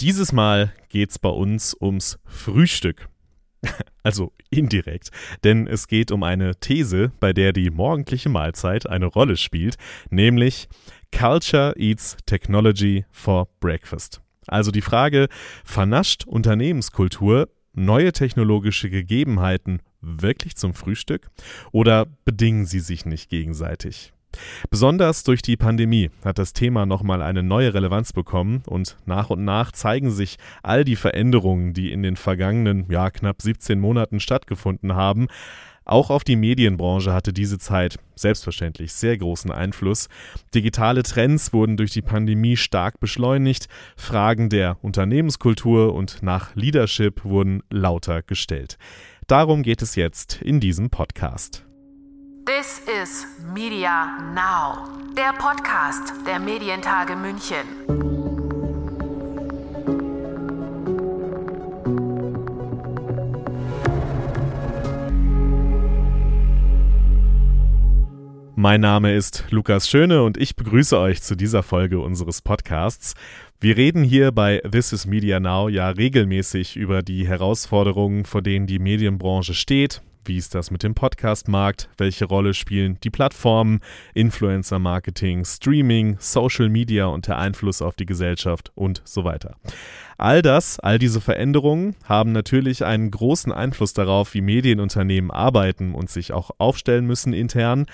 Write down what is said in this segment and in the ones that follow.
Dieses Mal geht's bei uns ums Frühstück. Also indirekt, denn es geht um eine These, bei der die morgendliche Mahlzeit eine Rolle spielt, nämlich Culture eats Technology for Breakfast. Also die Frage, vernascht Unternehmenskultur neue technologische Gegebenheiten wirklich zum Frühstück oder bedingen sie sich nicht gegenseitig? Besonders durch die Pandemie hat das Thema nochmal eine neue Relevanz bekommen und nach und nach zeigen sich all die Veränderungen, die in den vergangenen, ja, knapp 17 Monaten stattgefunden haben. Auch auf die Medienbranche hatte diese Zeit selbstverständlich sehr großen Einfluss. Digitale Trends wurden durch die Pandemie stark beschleunigt, Fragen der Unternehmenskultur und nach Leadership wurden lauter gestellt. Darum geht es jetzt in diesem Podcast. This is Media Now, der Podcast der Medientage München. Mein Name ist Lukas Schöne und ich begrüße euch zu dieser Folge unseres Podcasts. Wir reden hier bei This is Media Now ja regelmäßig über die Herausforderungen, vor denen die Medienbranche steht, wie ist das mit dem Podcast-Markt? Welche Rolle spielen die Plattformen, Influencer-Marketing, Streaming, Social Media und der Einfluss auf die Gesellschaft und so weiter? All das, all diese Veränderungen haben natürlich einen großen Einfluss darauf, wie Medienunternehmen arbeiten und sich auch aufstellen müssen intern.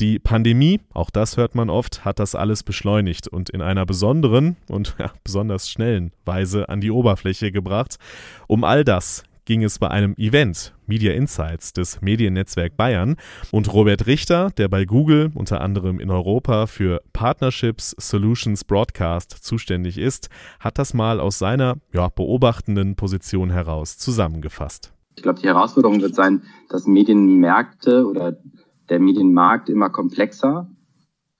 Die Pandemie, auch das hört man oft, hat das alles beschleunigt und in einer besonderen und ja, besonders schnellen Weise an die Oberfläche gebracht. Um all das ging es bei einem Event Media Insights des Mediennetzwerk Bayern. Und Robert Richter, der bei Google unter anderem in Europa für Partnerships Solutions Broadcast zuständig ist, hat das mal aus seiner ja, beobachtenden Position heraus zusammengefasst. Ich glaube, die Herausforderung wird sein, dass Medienmärkte oder der Medienmarkt immer komplexer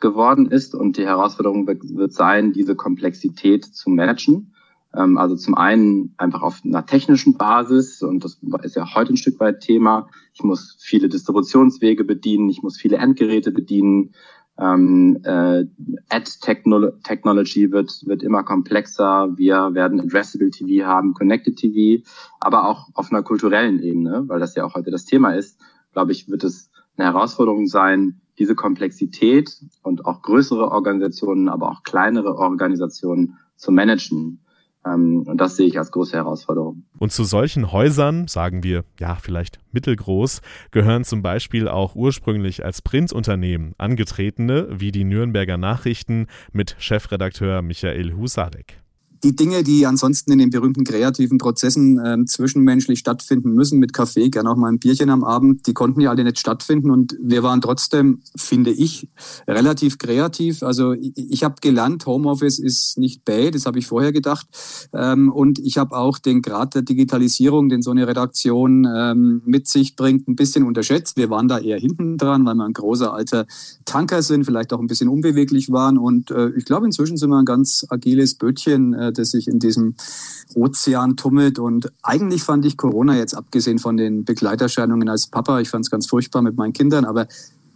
geworden ist. Und die Herausforderung wird sein, diese Komplexität zu managen also zum einen einfach auf einer technischen Basis und das ist ja heute ein Stück weit Thema. Ich muss viele Distributionswege bedienen, ich muss viele Endgeräte bedienen. Ähm, äh, Ad-Technology wird, wird immer komplexer. Wir werden Addressable TV haben, Connected TV, aber auch auf einer kulturellen Ebene, weil das ja auch heute das Thema ist, glaube ich, wird es eine Herausforderung sein, diese Komplexität und auch größere Organisationen, aber auch kleinere Organisationen zu managen. Ähm, und das sehe ich als große Herausforderung. Und zu solchen Häusern, sagen wir ja vielleicht mittelgroß, gehören zum Beispiel auch ursprünglich als Printunternehmen angetretene, wie die Nürnberger Nachrichten mit Chefredakteur Michael Husadek die Dinge, die ansonsten in den berühmten kreativen Prozessen äh, zwischenmenschlich stattfinden müssen, mit Kaffee, gerne auch mal ein Bierchen am Abend, die konnten ja alle nicht stattfinden und wir waren trotzdem, finde ich, relativ kreativ. Also ich, ich habe gelernt, Homeoffice ist nicht bad, das habe ich vorher gedacht. Ähm, und ich habe auch den Grad der Digitalisierung, den so eine Redaktion ähm, mit sich bringt, ein bisschen unterschätzt. Wir waren da eher hinten dran, weil wir ein großer alter Tanker sind, vielleicht auch ein bisschen unbeweglich waren. Und äh, ich glaube, inzwischen sind wir ein ganz agiles Bötchen. Äh, das sich in diesem Ozean tummelt. Und eigentlich fand ich Corona jetzt abgesehen von den Begleiterscheinungen als Papa, ich fand es ganz furchtbar mit meinen Kindern, aber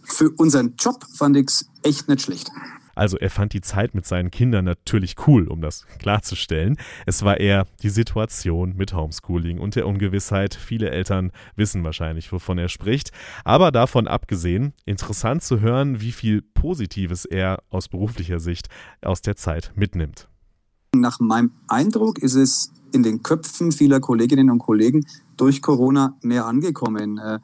für unseren Job fand ich es echt nicht schlecht. Also er fand die Zeit mit seinen Kindern natürlich cool, um das klarzustellen. Es war eher die Situation mit Homeschooling und der Ungewissheit. Viele Eltern wissen wahrscheinlich, wovon er spricht. Aber davon abgesehen, interessant zu hören, wie viel Positives er aus beruflicher Sicht aus der Zeit mitnimmt. Nach meinem Eindruck ist es in den Köpfen vieler Kolleginnen und Kollegen durch Corona mehr angekommen. Äh,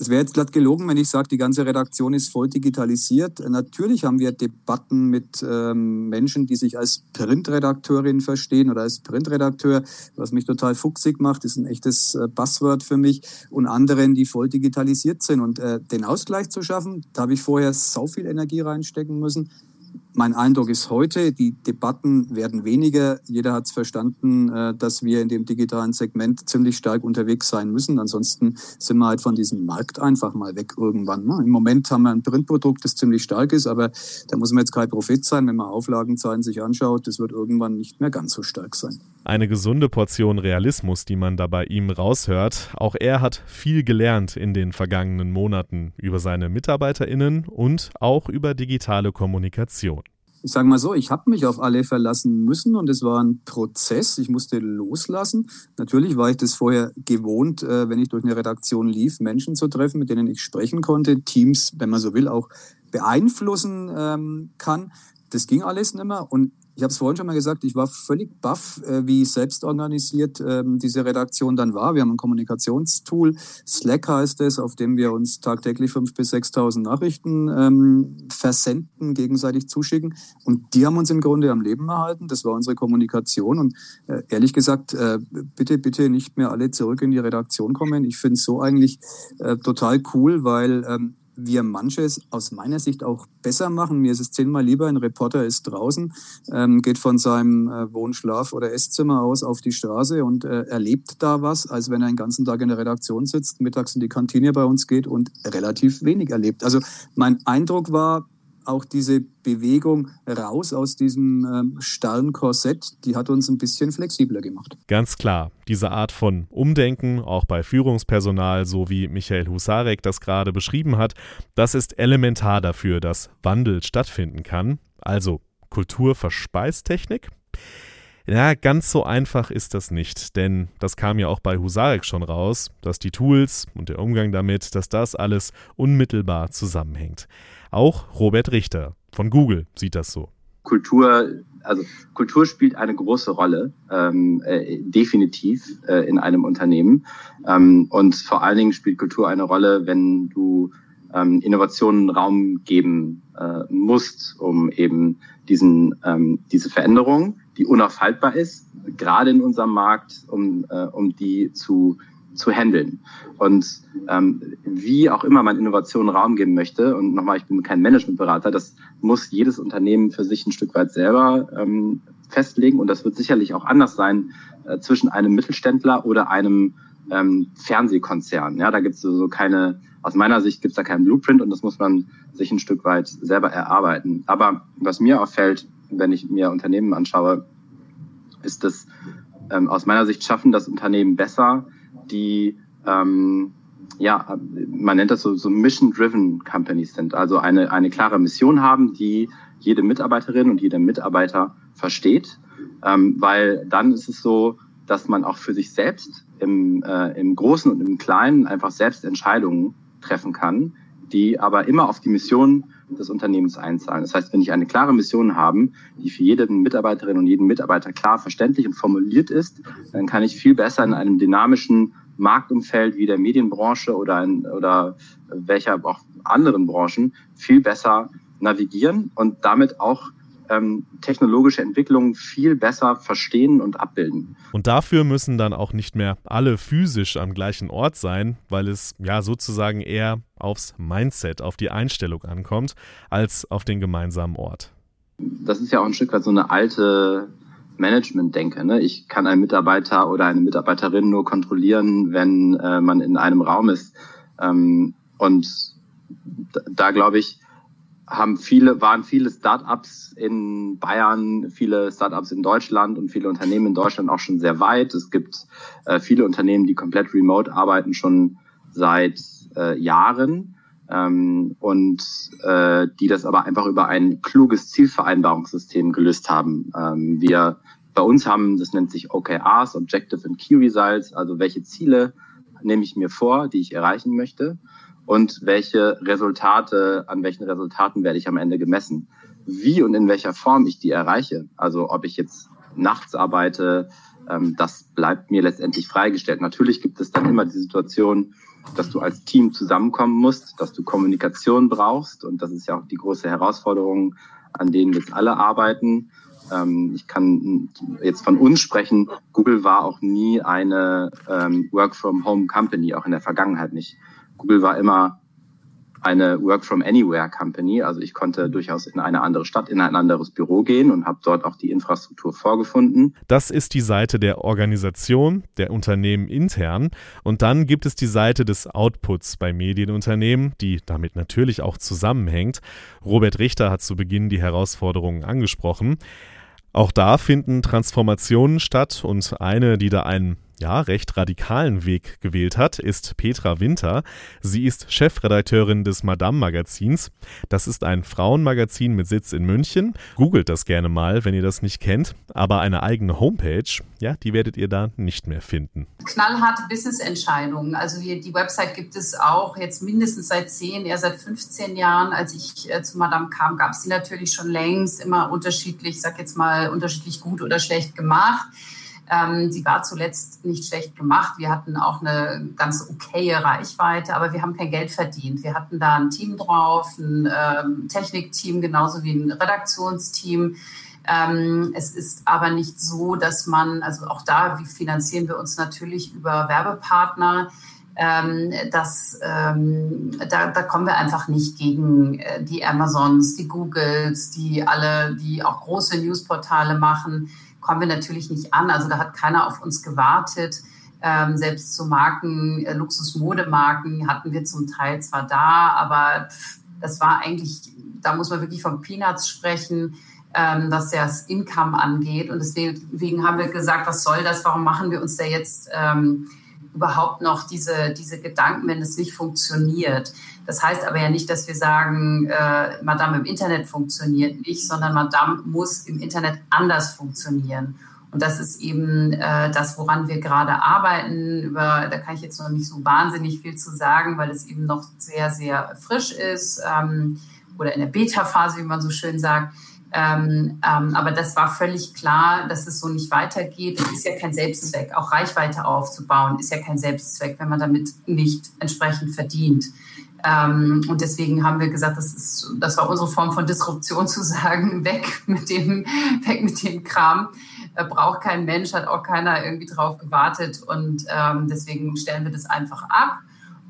es wäre jetzt glatt gelogen, wenn ich sage, die ganze Redaktion ist voll digitalisiert. Natürlich haben wir Debatten mit ähm, Menschen, die sich als Printredakteurin verstehen oder als Printredakteur, was mich total fuchsig macht, ist ein echtes äh, für mich, und anderen, die voll digitalisiert sind. Und äh, den Ausgleich zu schaffen, da habe ich vorher so viel Energie reinstecken müssen. Mein Eindruck ist heute, die Debatten werden weniger. Jeder hat es verstanden, äh, dass wir in dem digitalen Segment ziemlich stark unterwegs sein müssen. Ansonsten sind wir halt von diesem Markt einfach mal weg irgendwann. Ne? Im Moment haben wir ein Printprodukt, das ziemlich stark ist, aber da muss man jetzt kein Prophet sein, wenn man Auflagenzahlen sich anschaut. Das wird irgendwann nicht mehr ganz so stark sein. Eine gesunde Portion Realismus, die man da bei ihm raushört. Auch er hat viel gelernt in den vergangenen Monaten über seine MitarbeiterInnen und auch über digitale Kommunikation. Ich sage mal so, ich habe mich auf alle verlassen müssen und es war ein Prozess. Ich musste loslassen. Natürlich war ich das vorher gewohnt, äh, wenn ich durch eine Redaktion lief, Menschen zu treffen, mit denen ich sprechen konnte, Teams, wenn man so will, auch beeinflussen ähm, kann. Das ging alles nicht mehr und ich habe es vorhin schon mal gesagt, ich war völlig baff, äh, wie selbstorganisiert ähm, diese Redaktion dann war. Wir haben ein Kommunikationstool, Slack heißt es, auf dem wir uns tagtäglich 5.000 bis 6.000 Nachrichten ähm, versenden, gegenseitig zuschicken. Und die haben uns im Grunde am Leben erhalten. Das war unsere Kommunikation. Und äh, ehrlich gesagt, äh, bitte, bitte nicht mehr alle zurück in die Redaktion kommen. Ich finde es so eigentlich total cool, weil ähm, wir manches aus meiner Sicht auch besser machen. Mir ist es zehnmal lieber, ein Reporter ist draußen, ähm, geht von seinem äh, Wohn-, oder Esszimmer aus auf die Straße und äh, erlebt da was, als wenn er den ganzen Tag in der Redaktion sitzt, mittags in die Kantine bei uns geht und relativ wenig erlebt. Also mein Eindruck war, auch diese Bewegung raus aus diesem ähm, starren Korsett, die hat uns ein bisschen flexibler gemacht. Ganz klar, diese Art von Umdenken, auch bei Führungspersonal, so wie Michael Husarek das gerade beschrieben hat, das ist elementar dafür, dass Wandel stattfinden kann. Also Kulturverspeistechnik. Ja, ganz so einfach ist das nicht, denn das kam ja auch bei Husarek schon raus, dass die Tools und der Umgang damit, dass das alles unmittelbar zusammenhängt. Auch Robert Richter von Google sieht das so. Kultur, also Kultur spielt eine große Rolle, ähm, äh, definitiv äh, in einem Unternehmen. Ähm, und vor allen Dingen spielt Kultur eine Rolle, wenn du ähm, Innovationen Raum geben äh, musst, um eben diesen, ähm, diese Veränderung, die unaufhaltbar ist, gerade in unserem Markt, um, äh, um die zu zu handeln. Und ähm, wie auch immer man Innovationen Raum geben möchte, und nochmal, ich bin kein Managementberater, das muss jedes Unternehmen für sich ein Stück weit selber ähm, festlegen. Und das wird sicherlich auch anders sein äh, zwischen einem Mittelständler oder einem ähm, Fernsehkonzern. Ja, da gibt es so keine, aus meiner Sicht gibt es da keinen Blueprint und das muss man sich ein Stück weit selber erarbeiten. Aber was mir auffällt, wenn ich mir Unternehmen anschaue, ist, dass ähm, aus meiner Sicht schaffen das Unternehmen besser, die ähm, ja, man nennt das so, so Mission-Driven Companies sind, also eine, eine klare Mission haben, die jede Mitarbeiterin und jeder Mitarbeiter versteht, ähm, weil dann ist es so, dass man auch für sich selbst im, äh, im Großen und im Kleinen einfach selbst Entscheidungen treffen kann, die aber immer auf die Mission des Unternehmens einzahlen. Das heißt, wenn ich eine klare Mission habe, die für jede Mitarbeiterin und jeden Mitarbeiter klar verständlich und formuliert ist, dann kann ich viel besser in einem dynamischen Marktumfeld wie der Medienbranche oder, in, oder welcher auch anderen Branchen viel besser navigieren und damit auch ähm, technologische Entwicklungen viel besser verstehen und abbilden. Und dafür müssen dann auch nicht mehr alle physisch am gleichen Ort sein, weil es ja sozusagen eher aufs Mindset, auf die Einstellung ankommt, als auf den gemeinsamen Ort. Das ist ja auch ein Stück weit so eine alte Management-Denke. Ne? Ich kann einen Mitarbeiter oder eine Mitarbeiterin nur kontrollieren, wenn äh, man in einem Raum ist. Ähm, und da, da glaube ich, haben viele, waren viele Startups in Bayern, viele Startups in Deutschland und viele Unternehmen in Deutschland auch schon sehr weit. Es gibt äh, viele Unternehmen, die komplett remote arbeiten, schon seit äh, Jahren ähm, und äh, die das aber einfach über ein kluges Zielvereinbarungssystem gelöst haben. Ähm, wir bei uns haben, das nennt sich OKRs, Objective and Key Results, also welche Ziele nehme ich mir vor, die ich erreichen möchte und welche Resultate, an welchen Resultaten werde ich am Ende gemessen. Wie und in welcher Form ich die erreiche, also ob ich jetzt nachts arbeite, ähm, das bleibt mir letztendlich freigestellt. Natürlich gibt es dann immer die Situation, dass du als Team zusammenkommen musst, dass du Kommunikation brauchst und das ist ja auch die große Herausforderung, an denen jetzt alle arbeiten. Ähm, ich kann jetzt von uns sprechen. Google war auch nie eine ähm, Work-from-Home-Company, auch in der Vergangenheit nicht. Google war immer eine Work from Anywhere Company. Also ich konnte durchaus in eine andere Stadt, in ein anderes Büro gehen und habe dort auch die Infrastruktur vorgefunden. Das ist die Seite der Organisation, der Unternehmen intern. Und dann gibt es die Seite des Outputs bei Medienunternehmen, die damit natürlich auch zusammenhängt. Robert Richter hat zu Beginn die Herausforderungen angesprochen. Auch da finden Transformationen statt und eine, die da einen ja, recht radikalen Weg gewählt hat, ist Petra Winter. Sie ist Chefredakteurin des Madame Magazins. Das ist ein Frauenmagazin mit Sitz in München. Googelt das gerne mal, wenn ihr das nicht kennt. Aber eine eigene Homepage, ja, die werdet ihr da nicht mehr finden. Knallharte Business-Entscheidungen. Also hier, die Website gibt es auch jetzt mindestens seit 10, eher seit 15 Jahren. Als ich äh, zu Madame kam, gab es die natürlich schon längst immer unterschiedlich, ich sag jetzt mal, unterschiedlich gut oder schlecht gemacht. Ähm, sie war zuletzt nicht schlecht gemacht. Wir hatten auch eine ganz okaye Reichweite, aber wir haben kein Geld verdient. Wir hatten da ein Team drauf, ein ähm, Technikteam genauso wie ein Redaktionsteam. Ähm, es ist aber nicht so, dass man, also auch da wie finanzieren wir uns natürlich über Werbepartner. Ähm, das, ähm, da, da kommen wir einfach nicht gegen äh, die Amazons, die Googles, die alle, die auch große Newsportale machen kommen wir natürlich nicht an. Also da hat keiner auf uns gewartet. Ähm, selbst zu Marken, äh, Luxusmodemarken hatten wir zum Teil zwar da, aber pff, das war eigentlich, da muss man wirklich von Peanuts sprechen, ähm, was das Income angeht. Und deswegen haben wir gesagt, was soll das? Warum machen wir uns da jetzt ähm, überhaupt noch diese, diese Gedanken, wenn es nicht funktioniert? Das heißt aber ja nicht, dass wir sagen, äh, Madame im Internet funktioniert nicht, sondern Madame muss im Internet anders funktionieren. Und das ist eben äh, das, woran wir gerade arbeiten. Über, da kann ich jetzt noch nicht so wahnsinnig viel zu sagen, weil es eben noch sehr, sehr frisch ist ähm, oder in der Beta-Phase, wie man so schön sagt. Ähm, ähm, aber das war völlig klar, dass es so nicht weitergeht. Es ist ja kein Selbstzweck. Auch Reichweite aufzubauen ist ja kein Selbstzweck, wenn man damit nicht entsprechend verdient. Ähm, und deswegen haben wir gesagt, das, ist, das war unsere Form von Disruption zu sagen, weg mit dem, weg mit dem Kram. Äh, braucht kein Mensch, hat auch keiner irgendwie drauf gewartet. Und ähm, deswegen stellen wir das einfach ab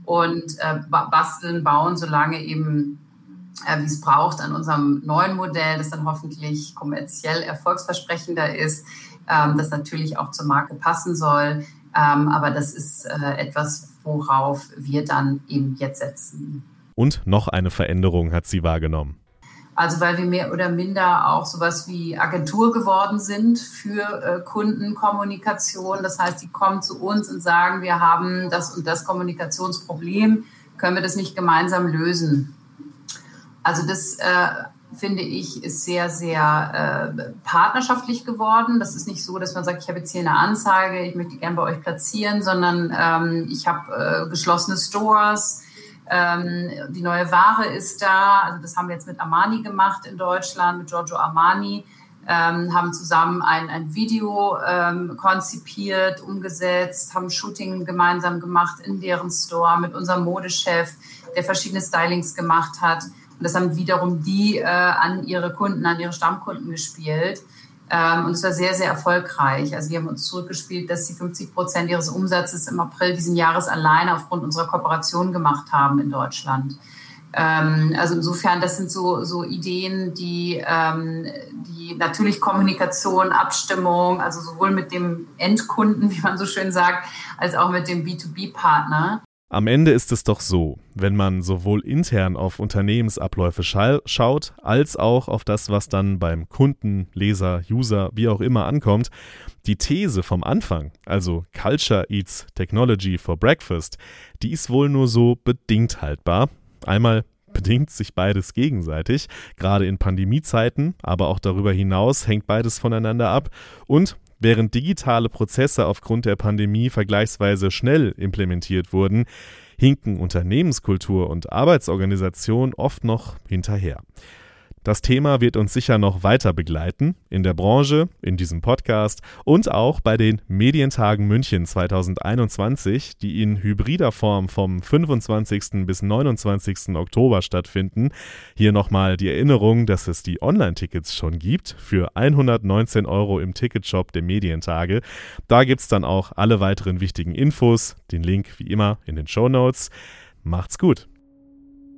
und äh, basteln, bauen, solange eben wie es braucht, an unserem neuen Modell, das dann hoffentlich kommerziell erfolgsversprechender ist, ähm, das natürlich auch zur Marke passen soll. Ähm, aber das ist äh, etwas, worauf wir dann eben jetzt setzen. Und noch eine Veränderung hat sie wahrgenommen. Also weil wir mehr oder minder auch sowas wie Agentur geworden sind für äh, Kundenkommunikation. Das heißt, die kommen zu uns und sagen, wir haben das und das Kommunikationsproblem, können wir das nicht gemeinsam lösen? Also das äh, finde ich, ist sehr, sehr äh, partnerschaftlich geworden. Das ist nicht so, dass man sagt, ich habe jetzt hier eine Anzeige, ich möchte gerne bei euch platzieren, sondern ähm, ich habe äh, geschlossene Stores. Ähm, die neue Ware ist da. Also das haben wir jetzt mit Armani gemacht in Deutschland, mit Giorgio Armani. Ähm, haben zusammen ein, ein Video ähm, konzipiert, umgesetzt, haben Shooting gemeinsam gemacht in deren Store mit unserem Modechef, der verschiedene Stylings gemacht hat. Und das haben wiederum die äh, an ihre Kunden, an ihre Stammkunden gespielt. Ähm, und es war sehr, sehr erfolgreich. Also wir haben uns zurückgespielt, dass sie 50 Prozent ihres Umsatzes im April diesen Jahres alleine aufgrund unserer Kooperation gemacht haben in Deutschland. Ähm, also insofern, das sind so, so Ideen, die, ähm, die natürlich Kommunikation, Abstimmung, also sowohl mit dem Endkunden, wie man so schön sagt, als auch mit dem B2B-Partner am Ende ist es doch so, wenn man sowohl intern auf Unternehmensabläufe scha schaut, als auch auf das, was dann beim Kunden, Leser, User, wie auch immer ankommt, die These vom Anfang, also Culture Eats Technology for Breakfast, die ist wohl nur so bedingt haltbar. Einmal bedingt sich beides gegenseitig, gerade in Pandemiezeiten, aber auch darüber hinaus hängt beides voneinander ab und Während digitale Prozesse aufgrund der Pandemie vergleichsweise schnell implementiert wurden, hinken Unternehmenskultur und Arbeitsorganisation oft noch hinterher. Das Thema wird uns sicher noch weiter begleiten in der Branche, in diesem Podcast und auch bei den Medientagen München 2021, die in hybrider Form vom 25. bis 29. Oktober stattfinden. Hier nochmal die Erinnerung, dass es die Online-Tickets schon gibt für 119 Euro im Ticketshop der Medientage. Da gibt es dann auch alle weiteren wichtigen Infos, den Link wie immer in den Show Notes. Macht's gut!